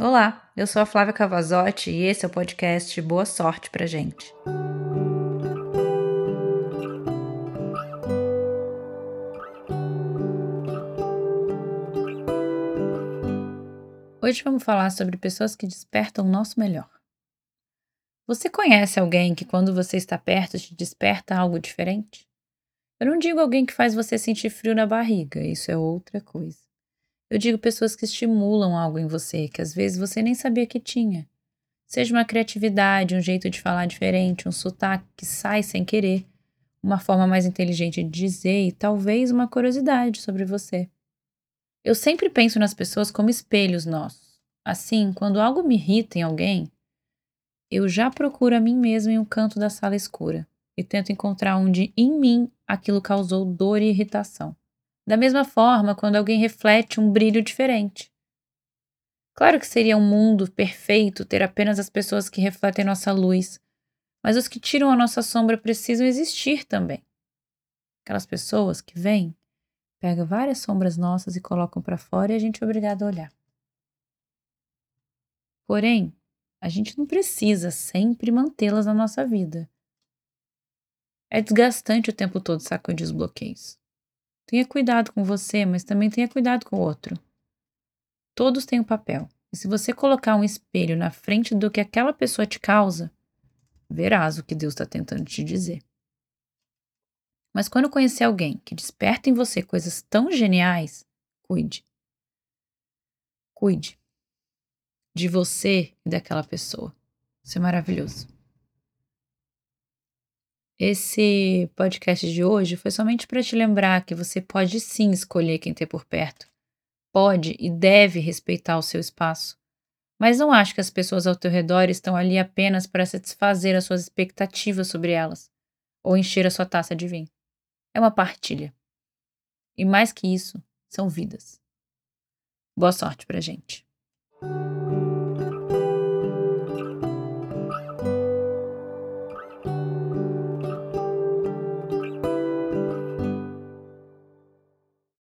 Olá, eu sou a Flávia Cavazotti e esse é o podcast Boa Sorte pra gente. Hoje vamos falar sobre pessoas que despertam o nosso melhor. Você conhece alguém que, quando você está perto, te desperta algo diferente? Eu não digo alguém que faz você sentir frio na barriga, isso é outra coisa. Eu digo pessoas que estimulam algo em você que às vezes você nem sabia que tinha. Seja uma criatividade, um jeito de falar diferente, um sotaque que sai sem querer, uma forma mais inteligente de dizer e talvez uma curiosidade sobre você. Eu sempre penso nas pessoas como espelhos nossos. Assim, quando algo me irrita em alguém, eu já procuro a mim mesmo em um canto da sala escura e tento encontrar onde em mim aquilo causou dor e irritação. Da mesma forma, quando alguém reflete um brilho diferente. Claro que seria um mundo perfeito ter apenas as pessoas que refletem nossa luz, mas os que tiram a nossa sombra precisam existir também. Aquelas pessoas que vêm, pegam várias sombras nossas e colocam para fora e a gente é obrigado a olhar. Porém, a gente não precisa sempre mantê-las na nossa vida. É desgastante o tempo todo sacudir os bloqueios. Tenha cuidado com você, mas também tenha cuidado com o outro. Todos têm um papel. E se você colocar um espelho na frente do que aquela pessoa te causa, verás o que Deus está tentando te dizer. Mas quando conhecer alguém que desperta em você coisas tão geniais, cuide. Cuide de você e daquela pessoa. Isso é maravilhoso. Esse podcast de hoje foi somente para te lembrar que você pode sim escolher quem ter por perto. Pode e deve respeitar o seu espaço. Mas não acho que as pessoas ao teu redor estão ali apenas para satisfazer as suas expectativas sobre elas ou encher a sua taça de vinho. É uma partilha. E mais que isso, são vidas. Boa sorte pra gente.